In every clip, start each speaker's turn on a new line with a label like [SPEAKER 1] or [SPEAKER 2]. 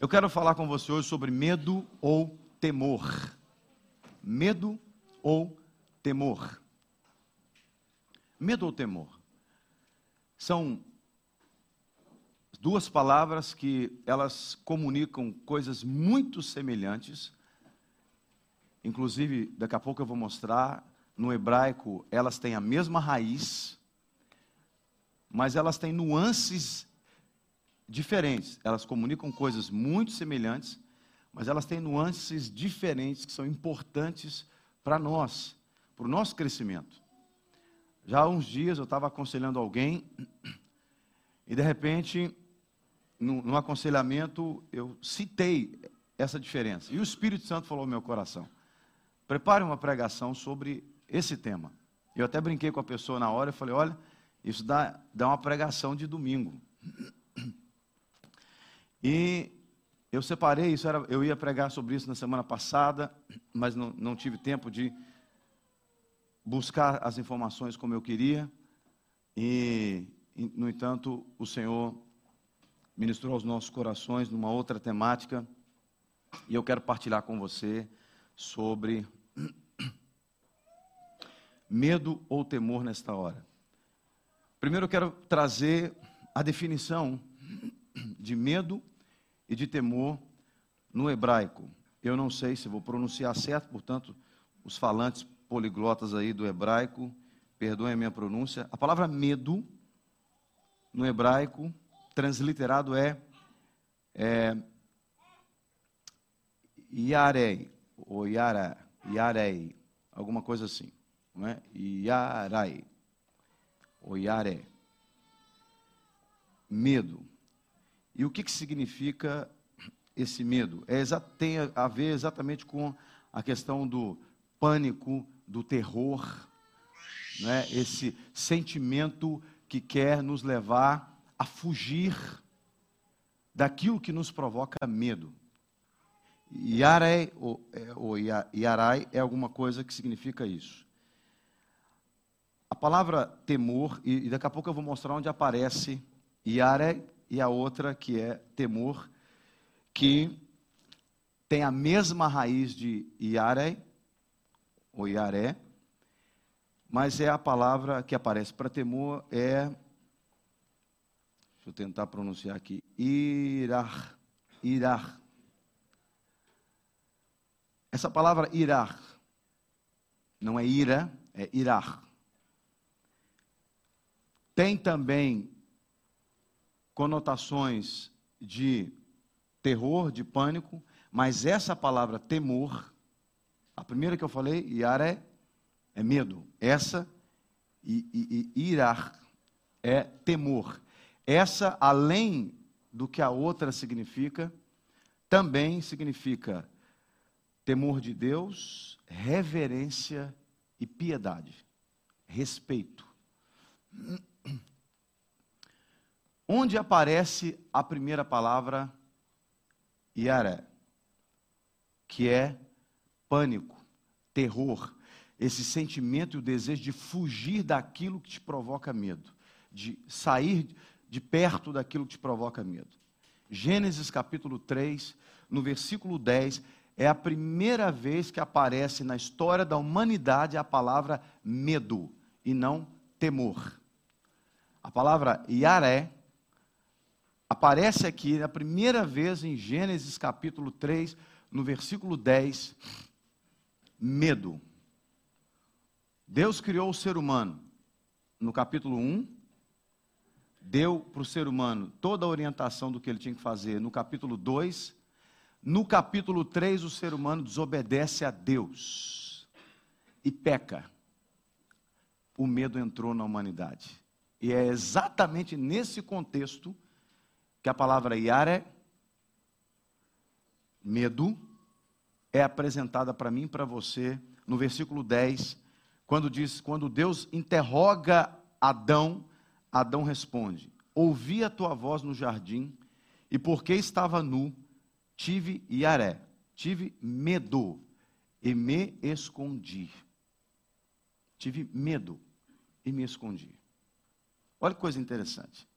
[SPEAKER 1] Eu quero falar com você hoje sobre medo ou temor. Medo ou temor. Medo ou temor. São duas palavras que elas comunicam coisas muito semelhantes. Inclusive, daqui a pouco eu vou mostrar, no hebraico elas têm a mesma raiz, mas elas têm nuances diferentes. Elas comunicam coisas muito semelhantes, mas elas têm nuances diferentes que são importantes para nós, para o nosso crescimento. Já há uns dias eu estava aconselhando alguém e de repente, no, no aconselhamento, eu citei essa diferença. E o Espírito Santo falou no meu coração: prepare uma pregação sobre esse tema. Eu até brinquei com a pessoa na hora e falei: olha, isso dá, dá uma pregação de domingo. E eu separei, isso era, eu ia pregar sobre isso na semana passada, mas não, não tive tempo de buscar as informações como eu queria. E, no entanto, o Senhor ministrou aos nossos corações numa outra temática. E eu quero partilhar com você sobre medo ou temor nesta hora. Primeiro eu quero trazer a definição de medo e de temor no hebraico. Eu não sei se vou pronunciar certo, portanto, os falantes poliglotas aí do hebraico, perdoem a minha pronúncia. A palavra medo no hebraico, transliterado é, é Yarei, ou Yara, Yarei, alguma coisa assim, não é? Ou Yaré. Medo. E o que, que significa esse medo? É, tem a ver exatamente com a questão do pânico, do terror, né? esse sentimento que quer nos levar a fugir daquilo que nos provoca medo. Yarai, ou, ou Yarai é alguma coisa que significa isso. A palavra temor, e daqui a pouco eu vou mostrar onde aparece Yarai e a outra que é temor, que tem a mesma raiz de Iare, ou Iaré, mas é a palavra que aparece para temor, é, deixa eu tentar pronunciar aqui, irar, irar. Essa palavra irar, não é ira, é irar. Tem também conotações de terror, de pânico, mas essa palavra temor, a primeira que eu falei, iaré, é medo. Essa, e, e irar, é temor. Essa, além do que a outra significa, também significa temor de Deus, reverência e piedade, respeito. Onde aparece a primeira palavra Iaré, que é pânico, terror, esse sentimento e o desejo de fugir daquilo que te provoca medo, de sair de perto daquilo que te provoca medo. Gênesis capítulo 3, no versículo 10, é a primeira vez que aparece na história da humanidade a palavra medo e não temor. A palavra Yaré aparece aqui a primeira vez em Gênesis capítulo 3, no versículo 10, medo. Deus criou o ser humano no capítulo 1, deu para o ser humano toda a orientação do que ele tinha que fazer no capítulo 2. No capítulo 3, o ser humano desobedece a Deus e peca. O medo entrou na humanidade. E é exatamente nesse contexto que a palavra Yare, medo, é apresentada para mim e para você no versículo 10, quando diz, quando Deus interroga Adão, Adão responde: Ouvi a tua voz no jardim, e porque estava nu, tive Yaré, tive medo e me escondi. Tive medo e me escondi. Olha que coisa interessante.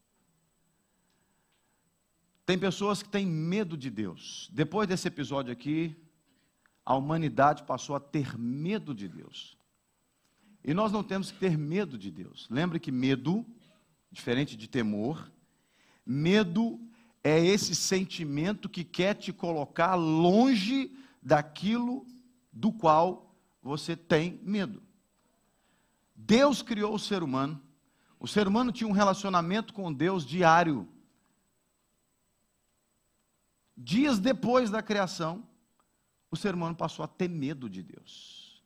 [SPEAKER 1] Tem pessoas que têm medo de Deus. Depois desse episódio aqui, a humanidade passou a ter medo de Deus. E nós não temos que ter medo de Deus. Lembre que medo, diferente de temor, medo é esse sentimento que quer te colocar longe daquilo do qual você tem medo. Deus criou o ser humano. O ser humano tinha um relacionamento com Deus diário. Dias depois da criação, o ser humano passou a ter medo de Deus.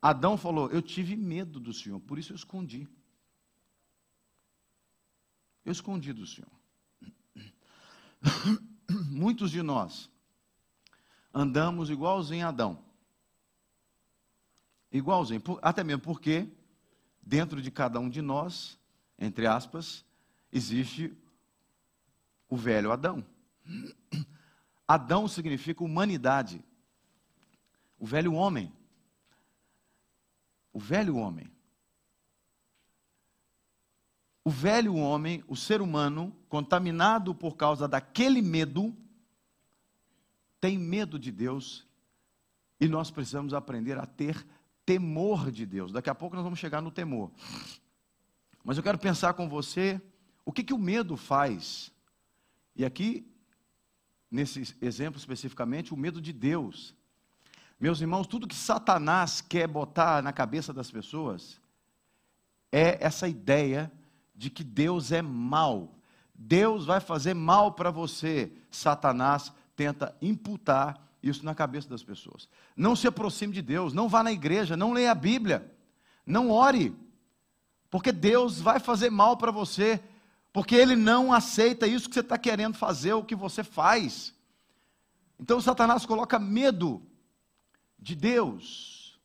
[SPEAKER 1] Adão falou: Eu tive medo do Senhor, por isso eu escondi. Eu escondi do Senhor. Muitos de nós andamos igualzinho a Adão. Igualzinho, até mesmo porque dentro de cada um de nós, entre aspas, existe o velho Adão. Adão significa humanidade. O velho homem. O velho homem. O velho homem, o ser humano, contaminado por causa daquele medo, tem medo de Deus e nós precisamos aprender a ter temor de Deus. Daqui a pouco nós vamos chegar no temor. Mas eu quero pensar com você o que, que o medo faz. E aqui, nesse exemplo especificamente, o medo de Deus. Meus irmãos, tudo que Satanás quer botar na cabeça das pessoas é essa ideia de que Deus é mal. Deus vai fazer mal para você. Satanás tenta imputar isso na cabeça das pessoas. Não se aproxime de Deus, não vá na igreja, não leia a Bíblia, não ore, porque Deus vai fazer mal para você, porque Ele não aceita isso que você está querendo fazer, o que você faz. Então Satanás coloca medo de Deus.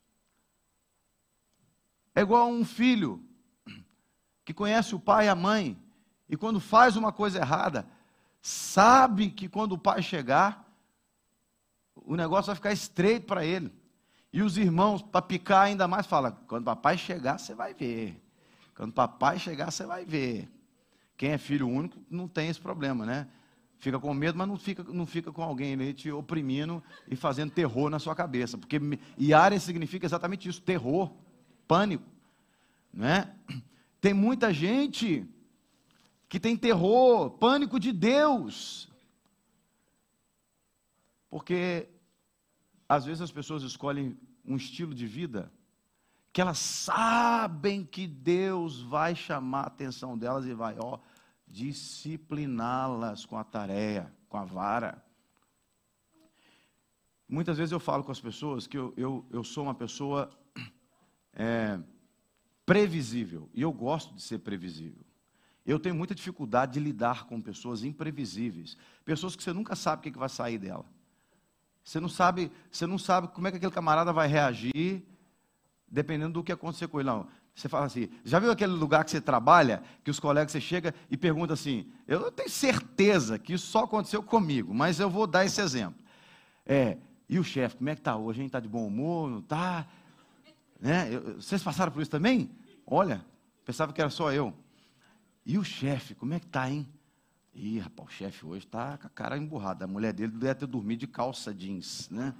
[SPEAKER 1] É igual um filho que conhece o pai e a mãe, e quando faz uma coisa errada, sabe que quando o pai chegar, o negócio vai ficar estreito para ele. E os irmãos, para picar ainda mais, falam: quando papai chegar, você vai ver. Quando papai chegar, você vai ver. Quem é filho único não tem esse problema, né? Fica com medo, mas não fica, não fica com alguém ali te oprimindo e fazendo terror na sua cabeça. Porque Yara significa exatamente isso: terror, pânico. Né? Tem muita gente que tem terror, pânico de Deus. Porque às vezes as pessoas escolhem um estilo de vida que elas sabem que Deus vai chamar a atenção delas e vai, ó, discipliná-las com a tarefa, com a vara. Muitas vezes eu falo com as pessoas que eu, eu, eu sou uma pessoa é, previsível, e eu gosto de ser previsível. Eu tenho muita dificuldade de lidar com pessoas imprevisíveis, pessoas que você nunca sabe o que, que vai sair dela. Você não sabe, você não sabe como é que aquele camarada vai reagir, dependendo do que acontecer com ele. Não. Você fala assim, já viu aquele lugar que você trabalha, que os colegas você chega e pergunta assim, eu tenho certeza que isso só aconteceu comigo, mas eu vou dar esse exemplo. É, e o chefe, como é que está hoje? Está de bom humor? Não está? Né? vocês passaram por isso também? Olha, pensava que era só eu. E o chefe, como é que está, hein? Ih, rapaz, o chefe hoje está com a cara emburrada. A mulher dele deve ter dormido de calça jeans, né?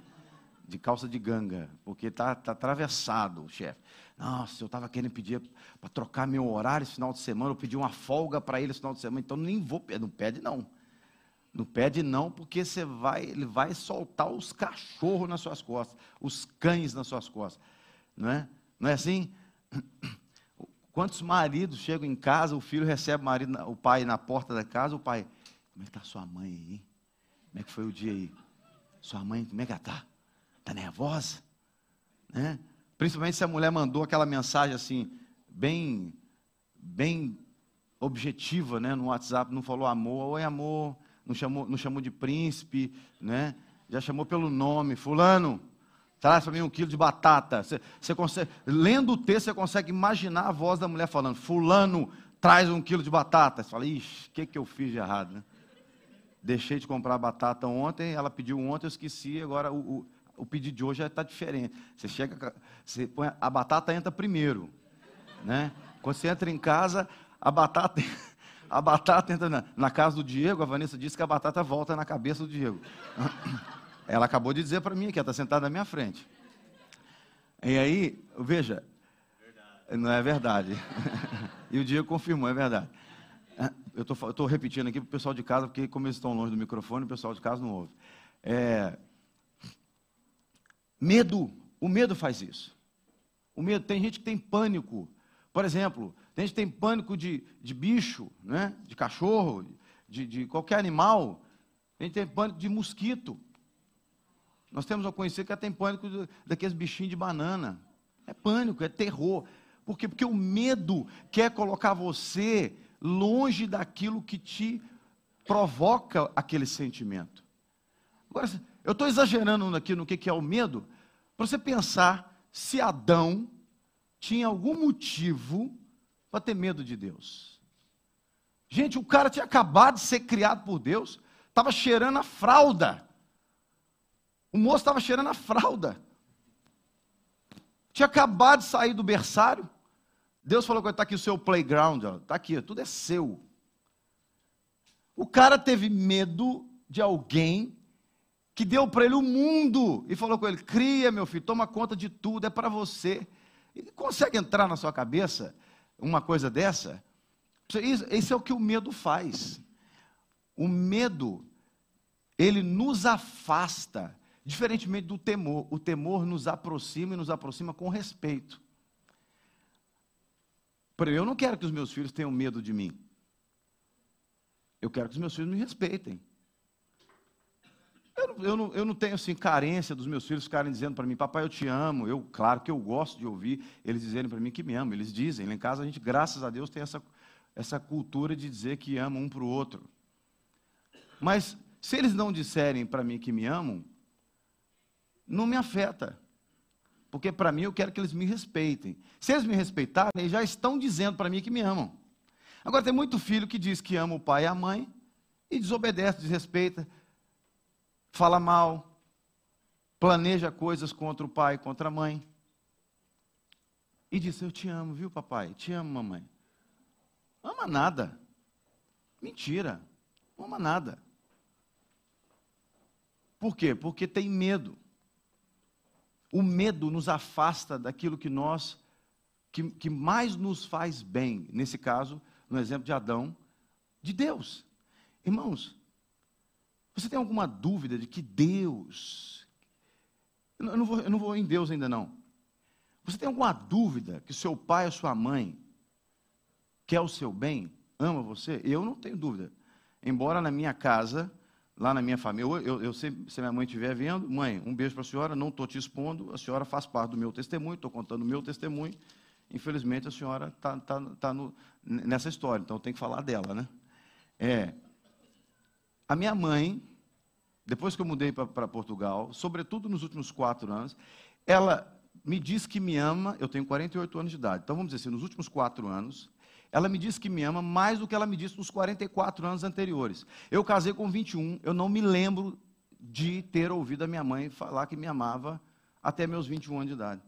[SPEAKER 1] De calça de ganga, porque está tá atravessado o chefe. Nossa, eu estava querendo pedir para trocar meu horário esse final de semana, eu pedi uma folga para ele esse final de semana, então nem vou, não pede não. Não pede não, porque você vai, ele vai soltar os cachorros nas suas costas, os cães nas suas costas. Não é? Não é assim? Quantos maridos chegam em casa, o filho recebe o, marido, o pai na porta da casa, o pai, como é que está sua mãe aí? Como é que foi o dia aí? Sua mãe, como é que ela está? Está nervosa? Né? Principalmente se a mulher mandou aquela mensagem assim, bem, bem objetiva, né, no WhatsApp, não falou amor, oi amor, não chamou, não chamou de príncipe, né? Já chamou pelo nome, fulano, Traz para mim um quilo de batata. Você, você consegue, lendo o texto, você consegue imaginar a voz da mulher falando: Fulano, traz um quilo de batata. Você fala: Ixi, o que, que eu fiz de errado? Né? Deixei de comprar batata ontem, ela pediu ontem, eu esqueci, agora o, o, o pedido de hoje já está diferente. Você chega, você põe, a batata entra primeiro. Né? Quando você entra em casa, a batata. A batata entra na, na, casa do Diego, a Vanessa disse que a batata volta na cabeça do Diego. Ela acabou de dizer para mim que ela está sentada na minha frente. E aí, veja, verdade. não é verdade. e o Diego confirmou, é verdade. Eu estou repetindo aqui para o pessoal de casa, porque como eles estão longe do microfone, o pessoal de casa não ouve. É, medo, o medo faz isso. O medo, tem gente que tem pânico. Por exemplo, tem gente que tem pânico de, de bicho, né? de cachorro, de, de qualquer animal. Tem gente que tem pânico de mosquito. Nós temos a conhecer que tem pânico daqueles bichinhos de banana. É pânico, é terror. Por quê? Porque o medo quer colocar você longe daquilo que te provoca aquele sentimento. Agora, eu estou exagerando aqui no que é o medo, para você pensar se Adão tinha algum motivo para ter medo de Deus. Gente, o cara tinha acabado de ser criado por Deus, estava cheirando a fralda. O moço estava cheirando a fralda. Tinha acabado de sair do berçário. Deus falou que está aqui o seu playground, está aqui, tudo é seu. O cara teve medo de alguém que deu para ele o mundo e falou com ele: cria, meu filho, toma conta de tudo, é para você. E consegue entrar na sua cabeça uma coisa dessa? Isso é o que o medo faz. O medo, ele nos afasta, diferentemente do temor. O temor nos aproxima e nos aproxima com respeito. Eu não quero que os meus filhos tenham medo de mim. Eu quero que os meus filhos me respeitem. Eu, eu, não, eu não tenho assim carência dos meus filhos ficarem dizendo para mim, papai, eu te amo. Eu, claro que eu gosto de ouvir eles dizerem para mim que me amam. Eles dizem. Lá em casa a gente, graças a Deus, tem essa, essa cultura de dizer que ama um para o outro. Mas se eles não disserem para mim que me amam, não me afeta. Porque para mim eu quero que eles me respeitem. Se eles me respeitarem, eles já estão dizendo para mim que me amam. Agora tem muito filho que diz que ama o pai e a mãe e desobedece, desrespeita, fala mal, planeja coisas contra o pai, contra a mãe. E diz: Eu te amo, viu, papai? Te amo, mamãe. Ama nada. Mentira. Não ama nada. Por quê? Porque tem medo. O medo nos afasta daquilo que nós, que, que mais nos faz bem, nesse caso, no exemplo de Adão, de Deus. Irmãos, você tem alguma dúvida de que Deus, eu não vou, eu não vou em Deus ainda não. Você tem alguma dúvida que seu pai ou sua mãe quer o seu bem, ama você? Eu não tenho dúvida. Embora na minha casa lá na minha família, eu, eu, eu se, minha mãe estiver vendo, mãe, um beijo para a senhora, não estou te expondo, a senhora faz parte do meu testemunho, estou contando o meu testemunho, infelizmente a senhora está tá, tá nessa história, então tenho que falar dela, né? É, a minha mãe, depois que eu mudei para Portugal, sobretudo nos últimos quatro anos, ela me diz que me ama, eu tenho 48 anos de idade, então vamos dizer assim, nos últimos quatro anos, ela me disse que me ama mais do que ela me disse nos 44 anos anteriores. Eu casei com 21, eu não me lembro de ter ouvido a minha mãe falar que me amava até meus 21 anos de idade.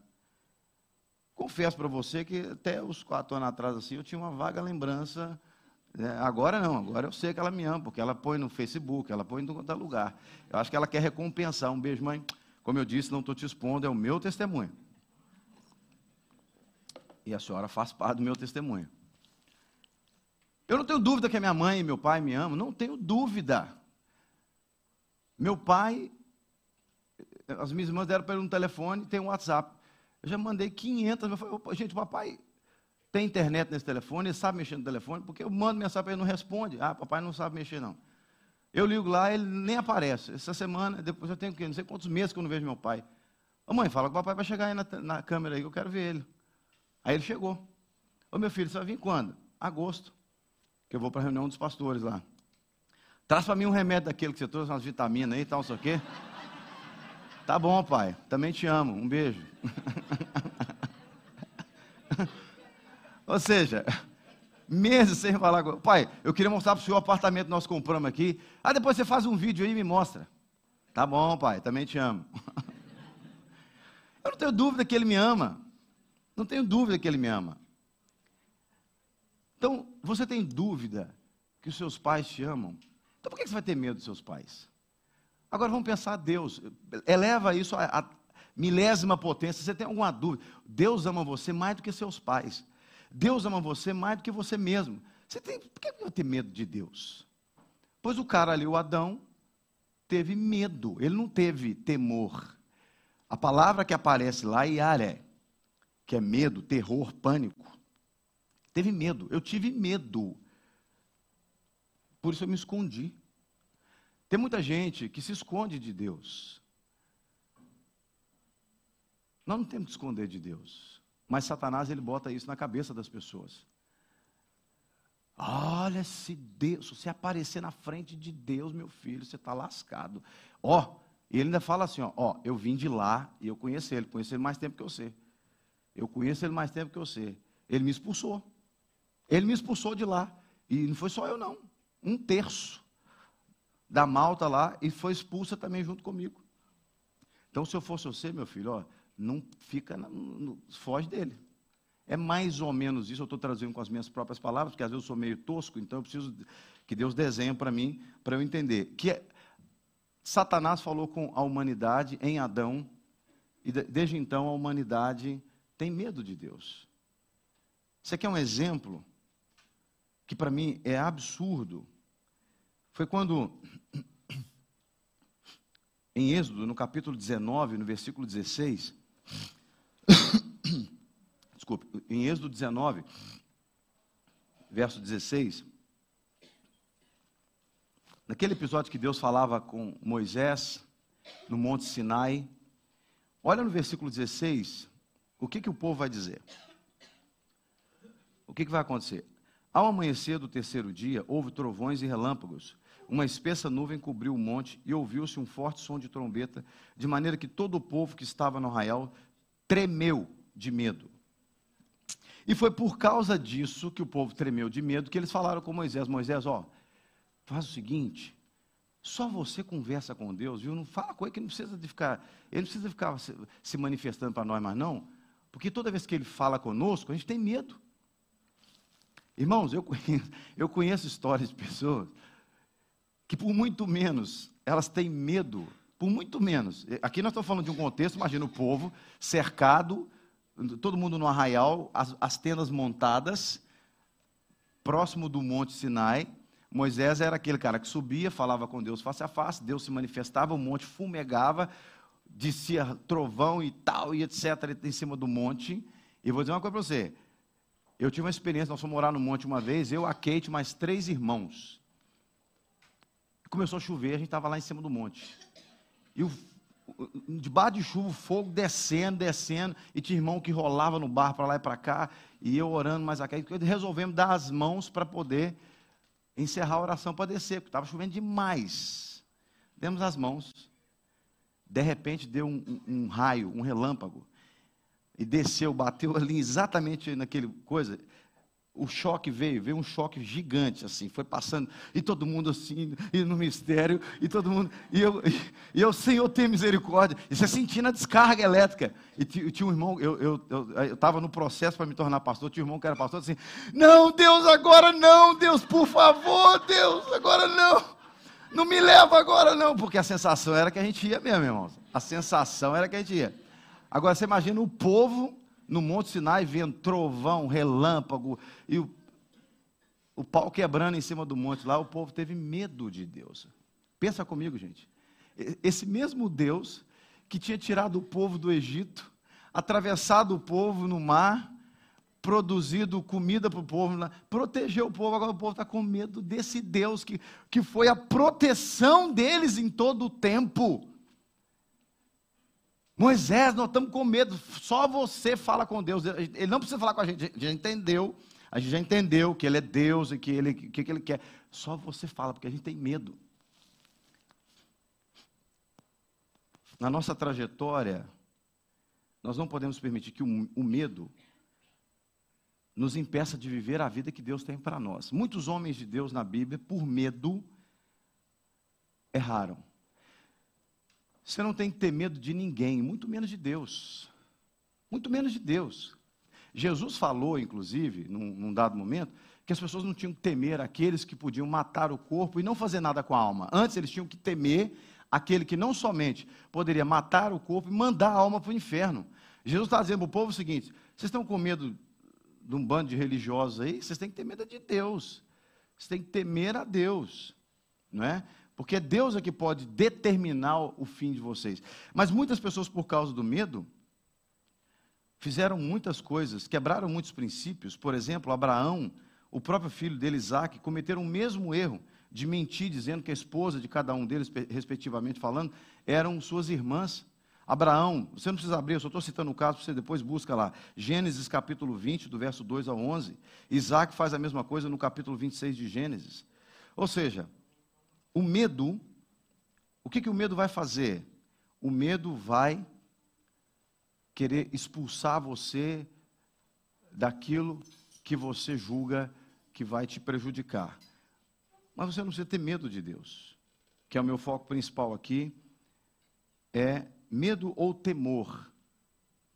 [SPEAKER 1] Confesso para você que até os quatro anos atrás assim, eu tinha uma vaga lembrança. Né? Agora não, agora eu sei que ela me ama, porque ela põe no Facebook, ela põe em todo lugar. Eu acho que ela quer recompensar. Um beijo, mãe. Como eu disse, não estou te expondo, é o meu testemunho. E a senhora faz parte do meu testemunho. Eu não tenho dúvida que a minha mãe e meu pai me amam, não tenho dúvida. Meu pai, as minhas irmãs deram para ele um telefone, tem um WhatsApp. Eu já mandei 500, eu falei, gente, papai tem internet nesse telefone, ele sabe mexer no telefone, porque eu mando mensagem para ele, não responde. Ah, papai não sabe mexer, não. Eu ligo lá, ele nem aparece. Essa semana, depois eu tenho não sei quantos meses que eu não vejo meu pai. Ô mãe, fala que o papai vai chegar aí na, na câmera aí, eu quero ver ele. Aí ele chegou. Ô meu filho, você vai vir quando? Agosto que eu vou para a reunião dos pastores lá. Traz para mim um remédio daquele que você trouxe, umas vitaminas aí e tal, não sei o quê. Tá bom, pai. Também te amo. Um beijo. Ou seja, meses sem falar com. Pai, eu queria mostrar para o senhor o apartamento que nós compramos aqui. Ah, depois você faz um vídeo aí e me mostra. Tá bom, pai. Também te amo. eu não tenho dúvida que ele me ama. Não tenho dúvida que ele me ama. Então, você tem dúvida que os seus pais te amam, então por que você vai ter medo dos seus pais? Agora vamos pensar Deus, eleva isso a, a milésima potência. Você tem alguma dúvida? Deus ama você mais do que seus pais. Deus ama você mais do que você mesmo. Você tem, por que vai ter medo de Deus? Pois o cara ali, o Adão, teve medo, ele não teve temor. A palavra que aparece lá, Iaré, que é medo, terror, pânico. Teve medo, eu tive medo. Por isso eu me escondi. Tem muita gente que se esconde de Deus. Nós não temos que esconder de Deus. Mas Satanás ele bota isso na cabeça das pessoas. Olha, se Deus, se você aparecer na frente de Deus, meu filho, você está lascado. Ó, ele ainda fala assim, ó, ó, eu vim de lá e eu conheço ele, conheço ele mais tempo que você. Eu conheço ele mais tempo que você. Ele me expulsou. Ele me expulsou de lá. E não foi só eu, não. Um terço da malta lá e foi expulsa também junto comigo. Então, se eu fosse você, meu filho, ó, não fica, não, foge dele. É mais ou menos isso, eu estou trazendo com as minhas próprias palavras, porque às vezes eu sou meio tosco, então eu preciso que Deus desenhe para mim, para eu entender. Que é, Satanás falou com a humanidade em Adão, e desde então a humanidade tem medo de Deus. Isso aqui é um exemplo que para mim é absurdo. Foi quando em Êxodo, no capítulo 19, no versículo 16. Desculpe, em Êxodo 19, verso 16. Naquele episódio que Deus falava com Moisés, no Monte Sinai. Olha no versículo 16, o que, que o povo vai dizer? O que, que vai acontecer? Ao amanhecer do terceiro dia, houve trovões e relâmpagos uma espessa nuvem cobriu o monte e ouviu-se um forte som de trombeta, de maneira que todo o povo que estava no arraial tremeu de medo. E foi por causa disso que o povo tremeu de medo que eles falaram com Moisés: Moisés, ó, faz o seguinte, só você conversa com Deus, viu? Não fala com ele que não precisa de ficar, ele não precisa ficar se, se manifestando para nós mais não, porque toda vez que ele fala conosco, a gente tem medo. Irmãos, eu conheço, eu conheço histórias de pessoas que por muito menos elas têm medo, por muito menos. Aqui nós estamos falando de um contexto, imagina o povo cercado, todo mundo no arraial, as, as tendas montadas, próximo do Monte Sinai. Moisés era aquele cara que subia, falava com Deus face a face, Deus se manifestava, o monte fumegava, descia trovão e tal, e etc., em cima do monte. E vou dizer uma coisa para você. Eu tive uma experiência, nós fomos morar no monte uma vez, eu, a Kate, mais três irmãos. Começou a chover, a gente estava lá em cima do monte. E o, debaixo de chuva, o fogo descendo, descendo, e tinha irmão que rolava no bar para lá e para cá, e eu orando mais aqui. Resolvemos dar as mãos para poder encerrar a oração para descer, porque estava chovendo demais. Demos as mãos. De repente deu um, um, um raio, um relâmpago, e desceu, bateu ali exatamente naquele coisa o choque veio, veio um choque gigante, assim, foi passando, e todo mundo assim, e no mistério, e todo mundo, e eu, e eu Senhor, tem misericórdia, e você sentindo a descarga elétrica, e tinha um irmão, eu estava eu, eu, no processo para me tornar pastor, tinha um irmão que era pastor, assim, não, Deus, agora não, Deus, por favor, Deus, agora não, não me leva agora não, porque a sensação era que a gente ia mesmo, irmãos, a sensação era que a gente ia, agora você imagina o povo, no Monte Sinai vendo trovão, relâmpago e o, o pau quebrando em cima do monte lá, o povo teve medo de Deus. Pensa comigo, gente. Esse mesmo Deus que tinha tirado o povo do Egito, atravessado o povo no mar, produzido comida para o povo, protegeu o povo, agora o povo está com medo desse Deus que, que foi a proteção deles em todo o tempo. Moisés, nós estamos com medo, só você fala com Deus. Ele não precisa falar com a gente, a gente já entendeu, a gente já entendeu que Ele é Deus e que Ele, que, que Ele quer. Só você fala, porque a gente tem medo. Na nossa trajetória, nós não podemos permitir que o, o medo nos impeça de viver a vida que Deus tem para nós. Muitos homens de Deus na Bíblia, por medo, erraram. Você não tem que ter medo de ninguém, muito menos de Deus. Muito menos de Deus. Jesus falou, inclusive, num, num dado momento, que as pessoas não tinham que temer aqueles que podiam matar o corpo e não fazer nada com a alma. Antes eles tinham que temer aquele que não somente poderia matar o corpo e mandar a alma para o inferno. Jesus está dizendo para o povo o seguinte: vocês estão com medo de um bando de religiosos aí? Vocês têm que ter medo de Deus. Vocês têm que temer a Deus, não é? Porque é Deus é que pode determinar o fim de vocês. Mas muitas pessoas, por causa do medo, fizeram muitas coisas, quebraram muitos princípios. Por exemplo, Abraão, o próprio filho dele, Isaac, cometeram o mesmo erro de mentir, dizendo que a esposa de cada um deles, respectivamente falando, eram suas irmãs. Abraão, você não precisa abrir, eu só estou citando o caso, você depois busca lá. Gênesis capítulo 20, do verso 2 ao 11. Isaac faz a mesma coisa no capítulo 26 de Gênesis. Ou seja, o medo, o que, que o medo vai fazer? O medo vai querer expulsar você daquilo que você julga que vai te prejudicar. Mas você não precisa ter medo de Deus, que é o meu foco principal aqui, é medo ou temor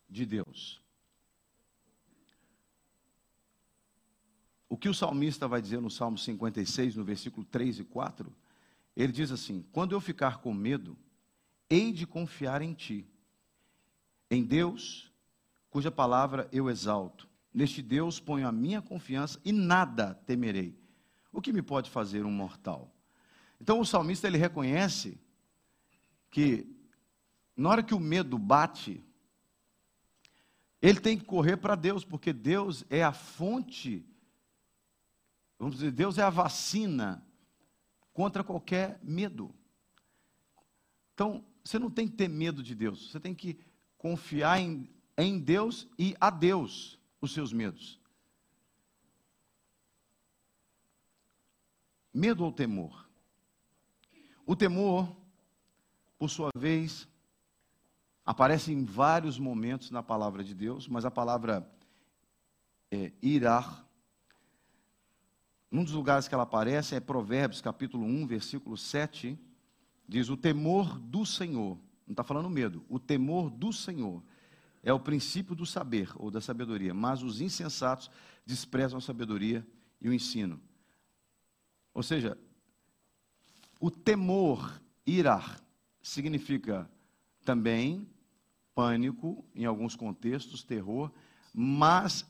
[SPEAKER 1] de Deus. O que o salmista vai dizer no Salmo 56, no versículo 3 e 4, ele diz assim: Quando eu ficar com medo, hei de confiar em ti, em Deus, cuja palavra eu exalto. Neste Deus ponho a minha confiança e nada temerei. O que me pode fazer um mortal? Então o salmista ele reconhece que na hora que o medo bate, ele tem que correr para Deus, porque Deus é a fonte, vamos dizer, Deus é a vacina contra qualquer medo. Então, você não tem que ter medo de Deus, você tem que confiar em, em Deus e a Deus os seus medos. Medo ou temor? O temor, por sua vez, aparece em vários momentos na palavra de Deus, mas a palavra é, irar um dos lugares que ela aparece é Provérbios, capítulo 1, versículo 7. Diz: O temor do Senhor, não está falando medo, o temor do Senhor é o princípio do saber ou da sabedoria, mas os insensatos desprezam a sabedoria e o ensino. Ou seja, o temor, irar, significa também pânico, em alguns contextos, terror, mas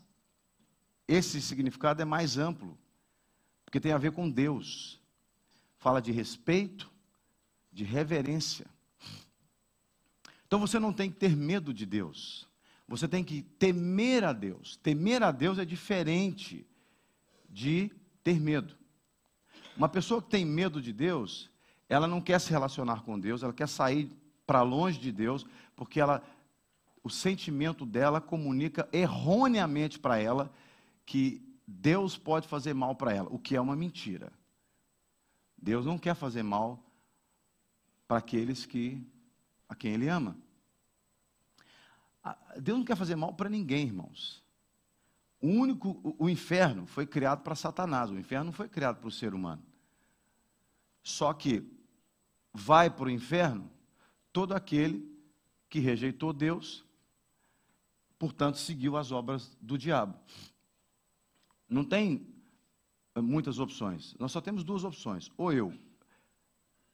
[SPEAKER 1] esse significado é mais amplo porque tem a ver com Deus. Fala de respeito, de reverência. Então você não tem que ter medo de Deus. Você tem que temer a Deus. Temer a Deus é diferente de ter medo. Uma pessoa que tem medo de Deus, ela não quer se relacionar com Deus, ela quer sair para longe de Deus, porque ela o sentimento dela comunica erroneamente para ela que Deus pode fazer mal para ela, o que é uma mentira. Deus não quer fazer mal para aqueles que a quem ele ama. Deus não quer fazer mal para ninguém, irmãos. O único, o, inferno foi criado para Satanás, o inferno não foi criado para o ser humano. Só que vai para o inferno todo aquele que rejeitou Deus, portanto seguiu as obras do diabo. Não tem eh, muitas opções. Nós só temos duas opções. Ou eu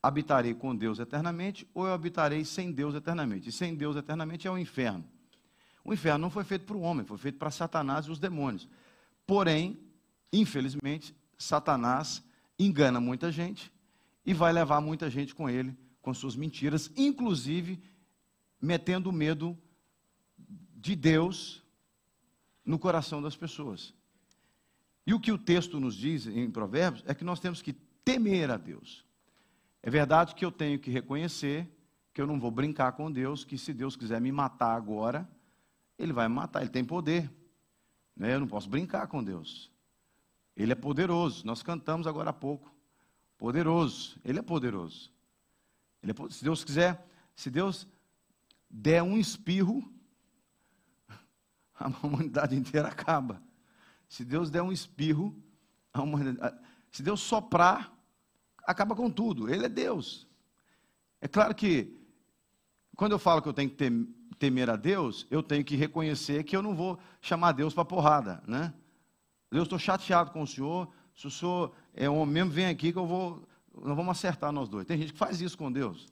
[SPEAKER 1] habitarei com Deus eternamente, ou eu habitarei sem Deus eternamente. E sem Deus eternamente é o inferno. O inferno não foi feito para o homem, foi feito para Satanás e os demônios. Porém, infelizmente, Satanás engana muita gente e vai levar muita gente com ele, com suas mentiras, inclusive metendo medo de Deus no coração das pessoas. E o que o texto nos diz em Provérbios é que nós temos que temer a Deus. É verdade que eu tenho que reconhecer que eu não vou brincar com Deus, que se Deus quiser me matar agora, Ele vai me matar, Ele tem poder. Né? Eu não posso brincar com Deus. Ele é poderoso. Nós cantamos agora há pouco. Poderoso. Ele é poderoso. Ele é, se Deus quiser, se Deus der um espirro, a humanidade inteira acaba. Se Deus der um espirro, se Deus soprar, acaba com tudo. Ele é Deus. É claro que, quando eu falo que eu tenho que temer a Deus, eu tenho que reconhecer que eu não vou chamar Deus para porrada, né? Eu estou chateado com o senhor. Se o senhor é homem mesmo, vem aqui que eu vou. Nós vamos acertar nós dois. Tem gente que faz isso com Deus.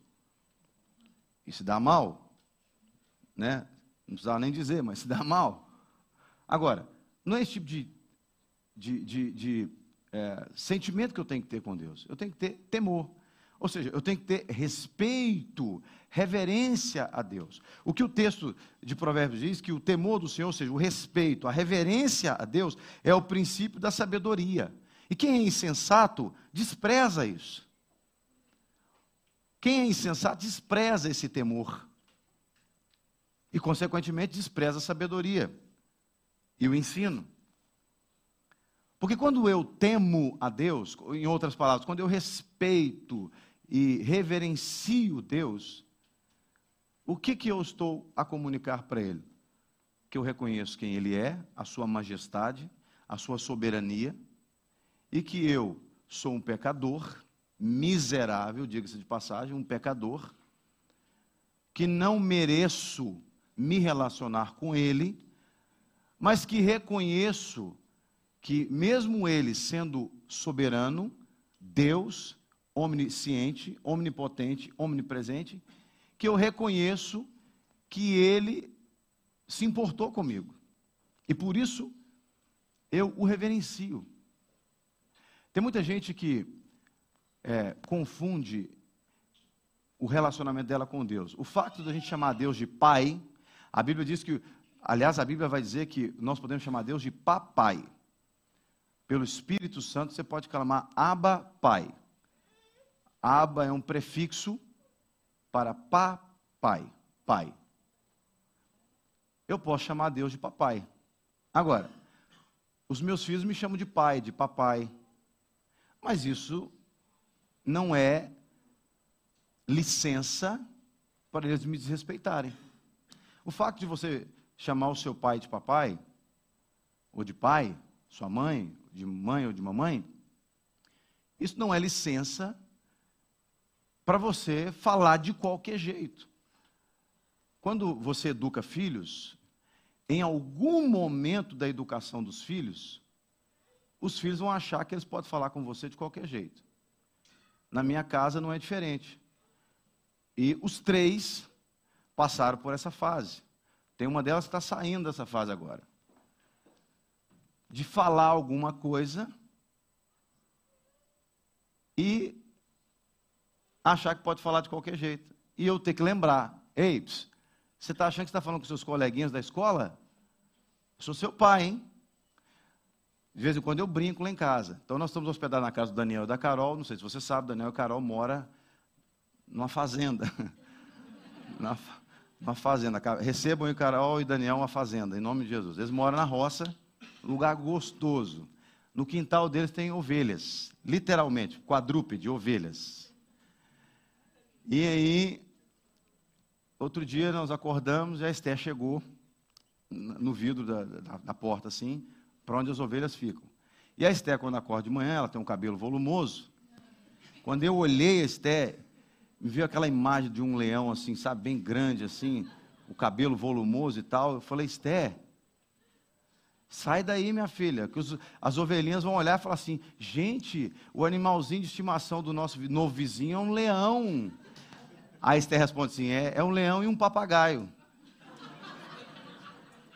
[SPEAKER 1] E se dá mal. Né? Não precisava nem dizer, mas se dá mal. Agora, não é esse tipo de, de, de, de é, sentimento que eu tenho que ter com Deus. Eu tenho que ter temor. Ou seja, eu tenho que ter respeito, reverência a Deus. O que o texto de Provérbios diz, que o temor do Senhor, ou seja, o respeito, a reverência a Deus, é o princípio da sabedoria. E quem é insensato despreza isso. Quem é insensato despreza esse temor. E, consequentemente, despreza a sabedoria e o ensino. Porque quando eu temo a Deus, em outras palavras, quando eu respeito e reverencio Deus, o que, que eu estou a comunicar para Ele? Que eu reconheço quem Ele é, a Sua majestade, a Sua soberania, e que eu sou um pecador, miserável, diga-se de passagem, um pecador, que não mereço me relacionar com Ele, mas que reconheço que, mesmo Ele sendo soberano, Deus, onisciente, omnipotente, omnipresente, que eu reconheço que Ele se importou comigo. E por isso eu o reverencio. Tem muita gente que é, confunde o relacionamento dela com Deus. O fato de a gente chamar Deus de Pai, a Bíblia diz que, aliás, a Bíblia vai dizer que nós podemos chamar Deus de Papai. Pelo Espírito Santo você pode clamar Abba Pai. Aba é um prefixo para papai, pai. Eu posso chamar Deus de papai. Agora, os meus filhos me chamam de pai, de papai. Mas isso não é licença para eles me desrespeitarem. O fato de você chamar o seu pai de papai, ou de pai, sua mãe, de mãe ou de mamãe, isso não é licença para você falar de qualquer jeito. Quando você educa filhos, em algum momento da educação dos filhos, os filhos vão achar que eles podem falar com você de qualquer jeito. Na minha casa não é diferente. E os três passaram por essa fase. Tem uma delas que está saindo dessa fase agora. De falar alguma coisa e achar que pode falar de qualquer jeito. E eu ter que lembrar: ei, você está achando que está falando com seus coleguinhas da escola? Eu sou seu pai, hein? De vez em quando eu brinco lá em casa. Então nós estamos hospedados na casa do Daniel e da Carol. Não sei se você sabe, Daniel e Carol moram numa fazenda. numa fazenda. Recebam o Carol e Daniel uma fazenda, em nome de Jesus. Eles moram na roça, lugar gostoso. No quintal deles tem ovelhas, literalmente, quadrúpede, ovelhas. E aí, outro dia nós acordamos e a Esther chegou no vidro da, da, da porta, assim, para onde as ovelhas ficam. E a Esther, quando acorda de manhã, ela tem um cabelo volumoso. Quando eu olhei a Esther, me veio aquela imagem de um leão, assim, sabe, bem grande, assim, o cabelo volumoso e tal. Eu falei, Esther, sai daí, minha filha, que os, as ovelhinhas vão olhar e falar assim: gente, o animalzinho de estimação do nosso novo vizinho é um leão. A Esther responde assim: é, é um leão e um papagaio.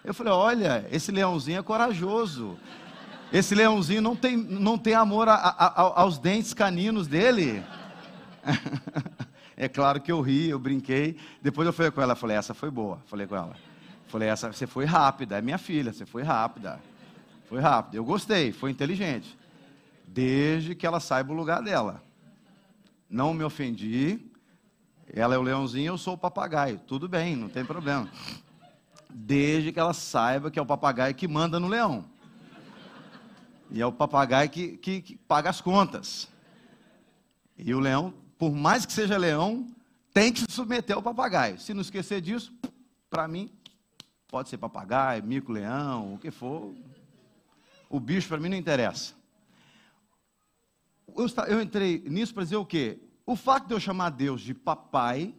[SPEAKER 1] Eu falei: olha, esse leãozinho é corajoso. Esse leãozinho não tem, não tem amor a, a, a, aos dentes caninos dele. é claro que eu ri, eu brinquei. Depois eu falei com ela, falei, essa foi boa. Falei com ela. Falei, essa você foi rápida, é minha filha, você foi rápida. Foi rápida. Eu gostei, foi inteligente. Desde que ela saiba o lugar dela. Não me ofendi, ela é o leãozinho, eu sou o papagaio. Tudo bem, não tem problema. Desde que ela saiba que é o papagaio que manda no leão. E é o papagaio que, que, que paga as contas. E o leão, por mais que seja leão, tem que se submeter ao papagaio. Se não esquecer disso, para mim, pode ser papagaio, mico-leão, o que for. O bicho para mim não interessa. Eu, eu entrei nisso para dizer o quê? o fato de eu chamar Deus de papai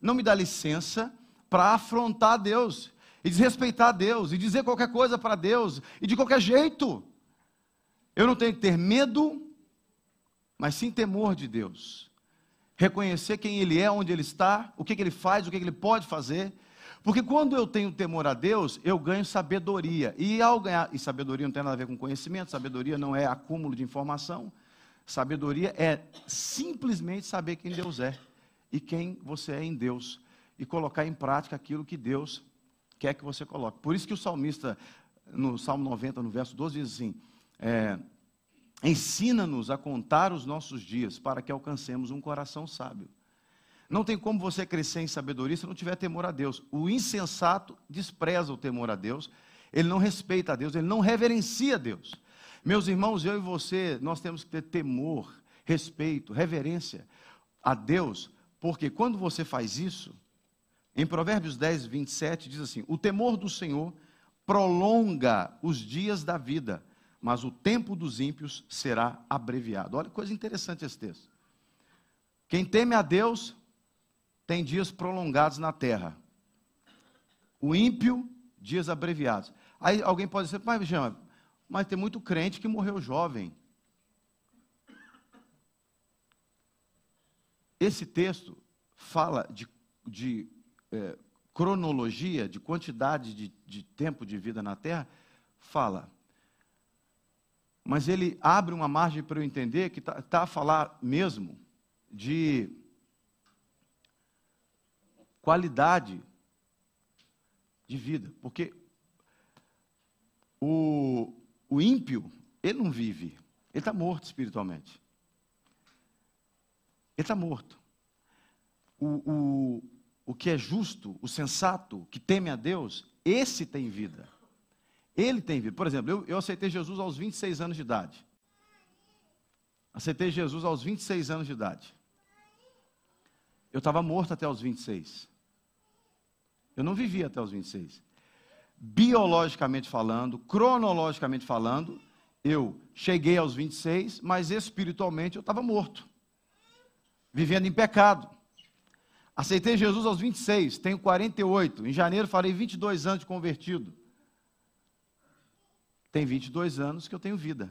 [SPEAKER 1] não me dá licença para afrontar Deus e desrespeitar Deus e dizer qualquer coisa para Deus e de qualquer jeito. Eu não tenho que ter medo, mas sim temor de Deus. Reconhecer quem Ele é, onde Ele está, o que, que Ele faz, o que, que Ele pode fazer. Porque quando eu tenho temor a Deus, eu ganho sabedoria. E ao ganhar, e sabedoria não tem nada a ver com conhecimento, sabedoria não é acúmulo de informação. Sabedoria é simplesmente saber quem Deus é e quem você é em Deus e colocar em prática aquilo que Deus quer que você coloque. Por isso que o salmista, no Salmo 90, no verso 12, diz assim: é, Ensina-nos a contar os nossos dias para que alcancemos um coração sábio. Não tem como você crescer em sabedoria se não tiver temor a Deus. O insensato despreza o temor a Deus, ele não respeita a Deus, ele não reverencia a Deus. Meus irmãos, eu e você, nós temos que ter temor, respeito, reverência a Deus, porque quando você faz isso, em Provérbios 10, 27, diz assim: O temor do Senhor prolonga os dias da vida, mas o tempo dos ímpios será abreviado. Olha que coisa interessante esse texto. Quem teme a Deus tem dias prolongados na terra. O ímpio, dias abreviados. Aí alguém pode dizer, mas, mas tem muito crente que morreu jovem. Esse texto fala de, de é, cronologia, de quantidade de, de tempo de vida na Terra, fala. Mas ele abre uma margem para eu entender que está tá a falar mesmo de qualidade de vida. Porque o, o ímpio, ele não vive, ele está morto espiritualmente. Ele está morto. O, o, o que é justo, o sensato, que teme a Deus, esse tem vida. Ele tem vida. Por exemplo, eu, eu aceitei Jesus aos 26 anos de idade. Aceitei Jesus aos 26 anos de idade. Eu estava morto até os 26. Eu não vivi até os 26. Biologicamente falando, cronologicamente falando, eu cheguei aos 26, mas espiritualmente eu estava morto, vivendo em pecado. Aceitei Jesus aos 26, tenho 48. Em janeiro farei 22 anos de convertido. Tem 22 anos que eu tenho vida.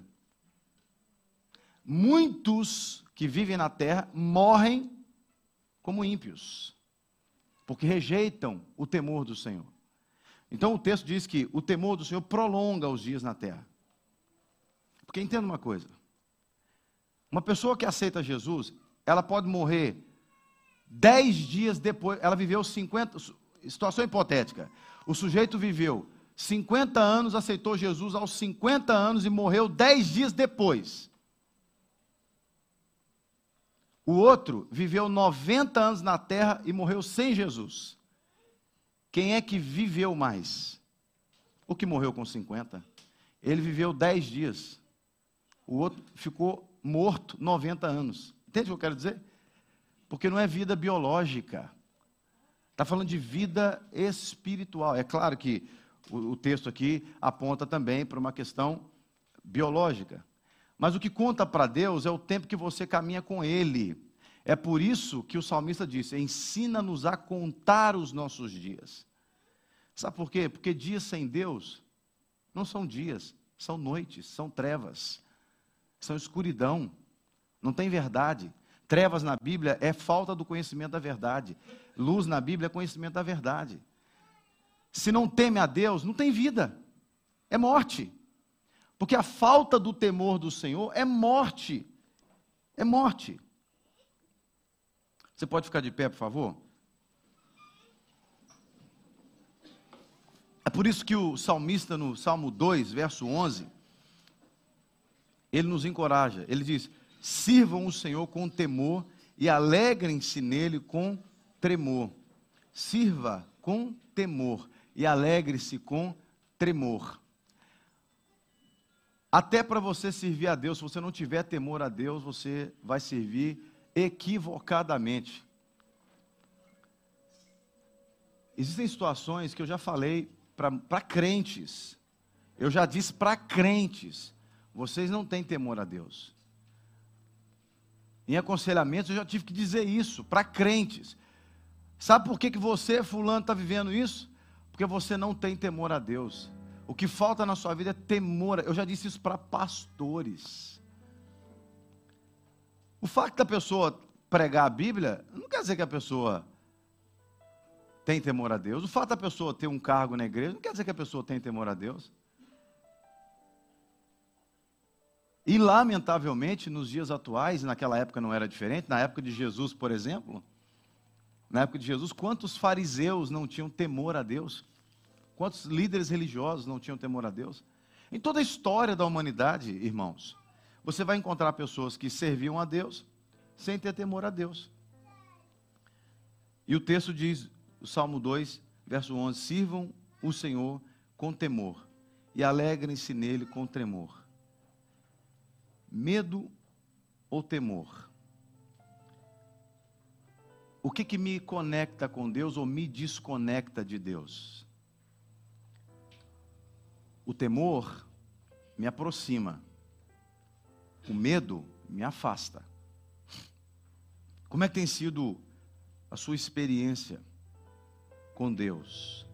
[SPEAKER 1] Muitos que vivem na terra morrem como ímpios, porque rejeitam o temor do Senhor. Então o texto diz que o temor do Senhor prolonga os dias na terra. Porque entenda uma coisa: uma pessoa que aceita Jesus, ela pode morrer Dez dias depois, ela viveu 50, situação hipotética. O sujeito viveu 50 anos, aceitou Jesus aos 50 anos e morreu dez dias depois. O outro viveu 90 anos na terra e morreu sem Jesus. Quem é que viveu mais? O que morreu com 50? Ele viveu 10 dias. O outro ficou morto 90 anos. Entende o que eu quero dizer? porque não é vida biológica. Está falando de vida espiritual. É claro que o, o texto aqui aponta também para uma questão biológica. Mas o que conta para Deus é o tempo que você caminha com Ele. É por isso que o salmista disse: ensina-nos a contar os nossos dias. Sabe por quê? Porque dias sem Deus não são dias, são noites, são trevas, são escuridão, não tem verdade. Trevas na Bíblia é falta do conhecimento da verdade. Luz na Bíblia é conhecimento da verdade. Se não teme a Deus, não tem vida, é morte. Porque a falta do temor do Senhor é morte. É morte. Você pode ficar de pé, por favor? É por isso que o salmista, no Salmo 2, verso 11, ele nos encoraja. Ele diz: Sirvam o Senhor com temor e alegrem-se nele com tremor. Sirva com temor e alegre-se com tremor. Até para você servir a Deus, se você não tiver temor a Deus, você vai servir equivocadamente. Existem situações que eu já falei para crentes, eu já disse para crentes: vocês não têm temor a Deus. Em aconselhamentos eu já tive que dizer isso para crentes. Sabe por que, que você, fulano, está vivendo isso? Porque você não tem temor a Deus. O que falta na sua vida é temor. Eu já disse isso para pastores. O fato da pessoa pregar a Bíblia não quer dizer que a pessoa tem temor a Deus. O fato da pessoa ter um cargo na igreja não quer dizer que a pessoa tem temor a Deus. E, lamentavelmente, nos dias atuais, naquela época não era diferente, na época de Jesus, por exemplo, na época de Jesus, quantos fariseus não tinham temor a Deus? Quantos líderes religiosos não tinham temor a Deus? Em toda a história da humanidade, irmãos, você vai encontrar pessoas que serviam a Deus sem ter temor a Deus. E o texto diz, o Salmo 2, verso 11: Sirvam o Senhor com temor e alegrem-se nele com tremor medo ou temor? O que, que me conecta com Deus ou me desconecta de Deus? O temor me aproxima, o medo me afasta. Como é que tem sido a sua experiência com Deus?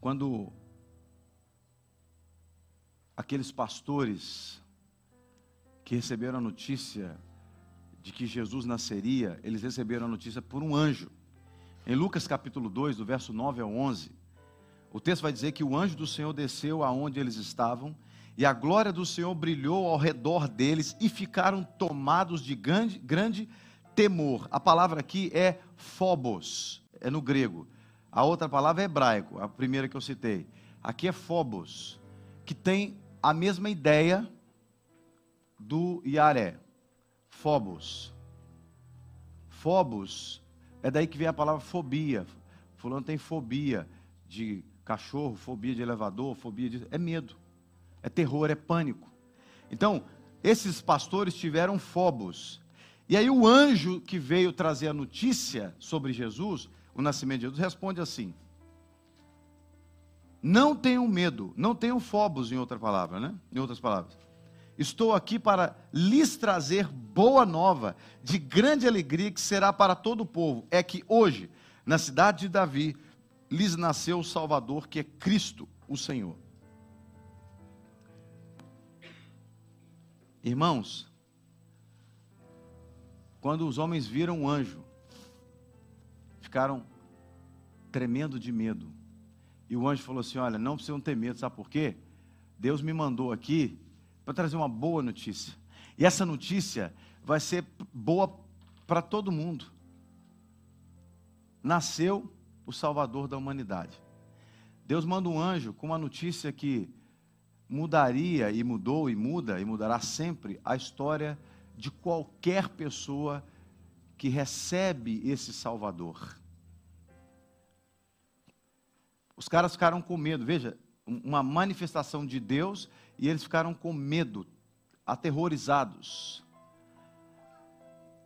[SPEAKER 1] Quando aqueles pastores que receberam a notícia de que Jesus nasceria, eles receberam a notícia por um anjo. Em Lucas capítulo 2, do verso 9 ao 11, o texto vai dizer que o anjo do Senhor desceu aonde eles estavam, e a glória do Senhor brilhou ao redor deles e ficaram tomados de grande, grande temor. A palavra aqui é phobos, é no grego. A outra palavra é hebraico, a primeira que eu citei. Aqui é phobos, que tem a mesma ideia do Yaré, Phobos. Phobos é daí que vem a palavra fobia. Fulano tem fobia de cachorro, fobia de elevador, fobia de. É medo, é terror, é pânico. Então, esses pastores tiveram Phobos. E aí o anjo que veio trazer a notícia sobre Jesus, o nascimento de Jesus, responde assim: não tenham medo, não tenham fobos, em outra palavra, né? Em outras palavras. Estou aqui para lhes trazer boa nova, de grande alegria que será para todo o povo. É que hoje, na cidade de Davi, lhes nasceu o Salvador, que é Cristo, o Senhor. Irmãos, quando os homens viram o anjo, ficaram tremendo de medo. E o anjo falou assim: Olha, não precisam ter medo, sabe por quê? Deus me mandou aqui para trazer uma boa notícia. E essa notícia vai ser boa para todo mundo. Nasceu o Salvador da humanidade. Deus manda um anjo com uma notícia que mudaria e mudou e muda e mudará sempre a história de qualquer pessoa que recebe esse Salvador. Os caras ficaram com medo, veja, uma manifestação de Deus e eles ficaram com medo, aterrorizados.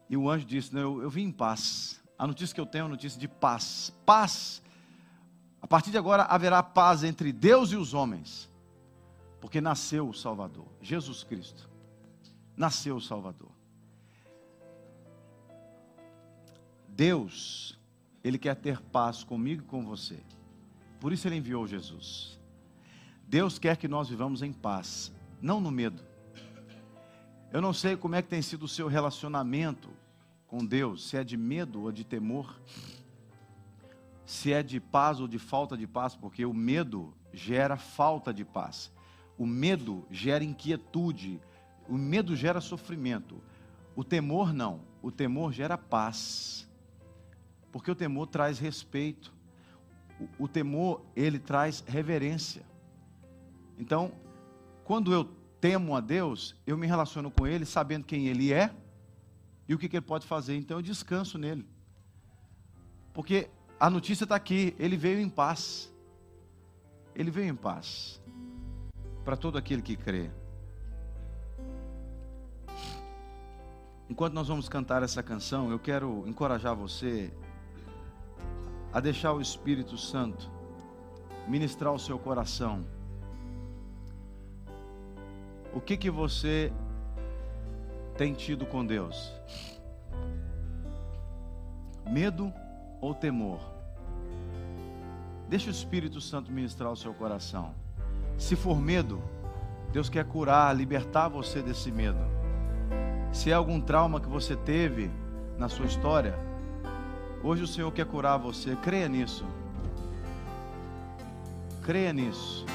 [SPEAKER 1] E o anjo disse: eu, eu vim em paz. A notícia que eu tenho é uma notícia de paz. Paz. A partir de agora haverá paz entre Deus e os homens, porque nasceu o Salvador, Jesus Cristo. Nasceu o Salvador. Deus, Ele quer ter paz comigo e com você. Por isso ele enviou Jesus. Deus quer que nós vivamos em paz, não no medo. Eu não sei como é que tem sido o seu relacionamento com Deus, se é de medo ou de temor, se é de paz ou de falta de paz, porque o medo gera falta de paz. O medo gera inquietude, o medo gera sofrimento. O temor não, o temor gera paz. Porque o temor traz respeito o, temor, ele traz reverência. Então, quando eu temo a Deus, eu me relaciono com Ele sabendo quem Ele é e o que, que Ele pode fazer. Então eu descanso nele. Porque a notícia está aqui, Ele veio em paz. Ele veio em paz. Para todo aquele que crê. Enquanto nós vamos cantar essa canção, eu quero encorajar você a deixar o Espírito Santo ministrar o seu coração. O que que você tem tido com Deus? Medo ou temor? Deixa o Espírito Santo ministrar o seu coração. Se for medo, Deus quer curar, libertar você desse medo. Se é algum trauma que você teve na sua história, hoje o Senhor quer curar você. Creia nisso. Creia nisso.